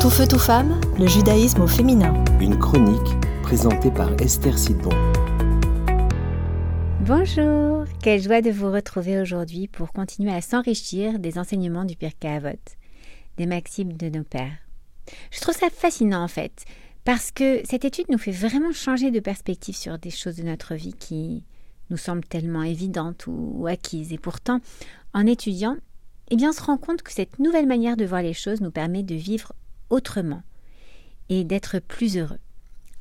Tout feu, tout femme, le judaïsme au féminin. Une chronique présentée par Esther Sidbon. Bonjour, quelle joie de vous retrouver aujourd'hui pour continuer à s'enrichir des enseignements du Pirkei Avot, des maximes de nos pères. Je trouve ça fascinant en fait, parce que cette étude nous fait vraiment changer de perspective sur des choses de notre vie qui nous semblent tellement évidentes ou, acquises. Et pourtant, en étudiant, eh bien, on se rend compte que cette nouvelle manière de voir les choses nous permet de vivre autrement et d'être plus heureux.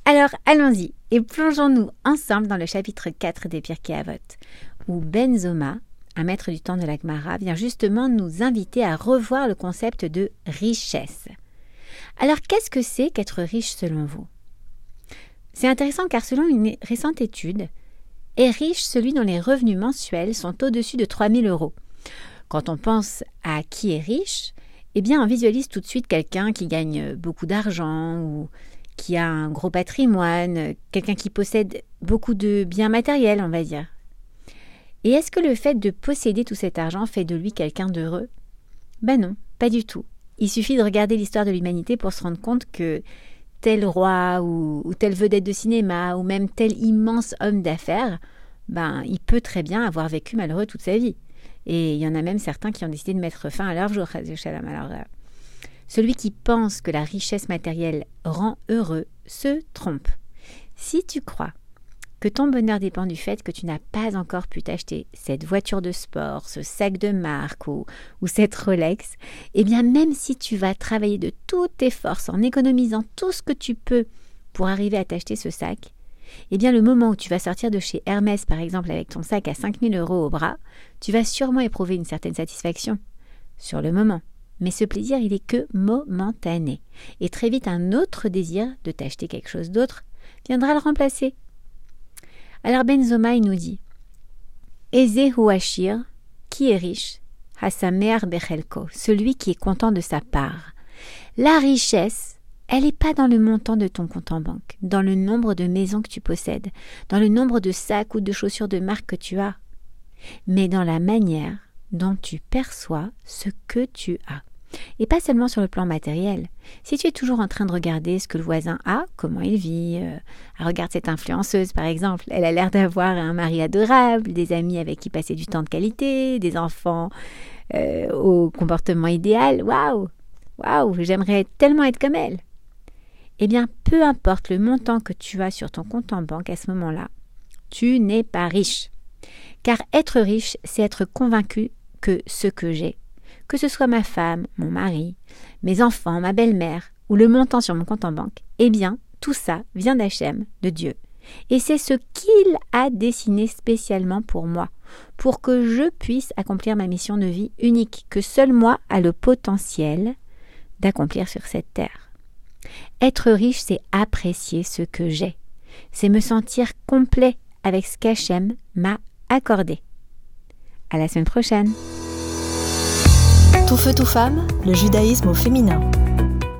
Alors allons-y et plongeons-nous ensemble dans le chapitre 4 des Pirkei Avot, où Ben Zoma, un maître du temps de l'Agmara, vient justement nous inviter à revoir le concept de richesse. Alors qu'est-ce que c'est qu'être riche selon vous? C'est intéressant car selon une récente étude, est riche celui dont les revenus mensuels sont au-dessus de 3000 euros. Quand on pense à qui est riche, eh bien, on visualise tout de suite quelqu'un qui gagne beaucoup d'argent ou qui a un gros patrimoine, quelqu'un qui possède beaucoup de biens matériels, on va dire. Et est-ce que le fait de posséder tout cet argent fait de lui quelqu'un d'heureux? Ben non, pas du tout. Il suffit de regarder l'histoire de l'humanité pour se rendre compte que tel roi ou, ou telle vedette de cinéma ou même tel immense homme d'affaires, ben il peut très bien avoir vécu malheureux toute sa vie. Et il y en a même certains qui ont décidé de mettre fin à leur jour. Alors, euh, celui qui pense que la richesse matérielle rend heureux se trompe. Si tu crois que ton bonheur dépend du fait que tu n'as pas encore pu t'acheter cette voiture de sport, ce sac de marque ou, ou cette Rolex, eh bien même si tu vas travailler de toutes tes forces en économisant tout ce que tu peux pour arriver à t'acheter ce sac, eh bien le moment où tu vas sortir de chez Hermès, par exemple, avec ton sac à 5000 euros au bras, tu vas sûrement éprouver une certaine satisfaction. Sur le moment. Mais ce plaisir, il est que momentané. Et très vite, un autre désir de t'acheter quelque chose d'autre viendra le remplacer. Alors Benzoma, il nous dit Eze Huashir, qui est riche, mère Bechelko, celui qui est content de sa part. La richesse, elle n'est pas dans le montant de ton compte en banque, dans le nombre de maisons que tu possèdes, dans le nombre de sacs ou de chaussures de marque que tu as, mais dans la manière dont tu perçois ce que tu as. Et pas seulement sur le plan matériel. Si tu es toujours en train de regarder ce que le voisin a, comment il vit, euh, regarde cette influenceuse par exemple, elle a l'air d'avoir un mari adorable, des amis avec qui passer du temps de qualité, des enfants euh, au comportement idéal, waouh, waouh, j'aimerais tellement être comme elle eh bien, peu importe le montant que tu as sur ton compte en banque à ce moment-là, tu n'es pas riche. Car être riche, c'est être convaincu que ce que j'ai, que ce soit ma femme, mon mari, mes enfants, ma belle-mère ou le montant sur mon compte en banque, eh bien, tout ça vient d'Hachem, de Dieu. Et c'est ce qu'il a dessiné spécialement pour moi, pour que je puisse accomplir ma mission de vie unique, que seul moi a le potentiel d'accomplir sur cette terre. Être riche, c'est apprécier ce que j'ai. C'est me sentir complet avec ce qu'Hachem m'a accordé. À la semaine prochaine. Tout feu, tout femme, le judaïsme au féminin.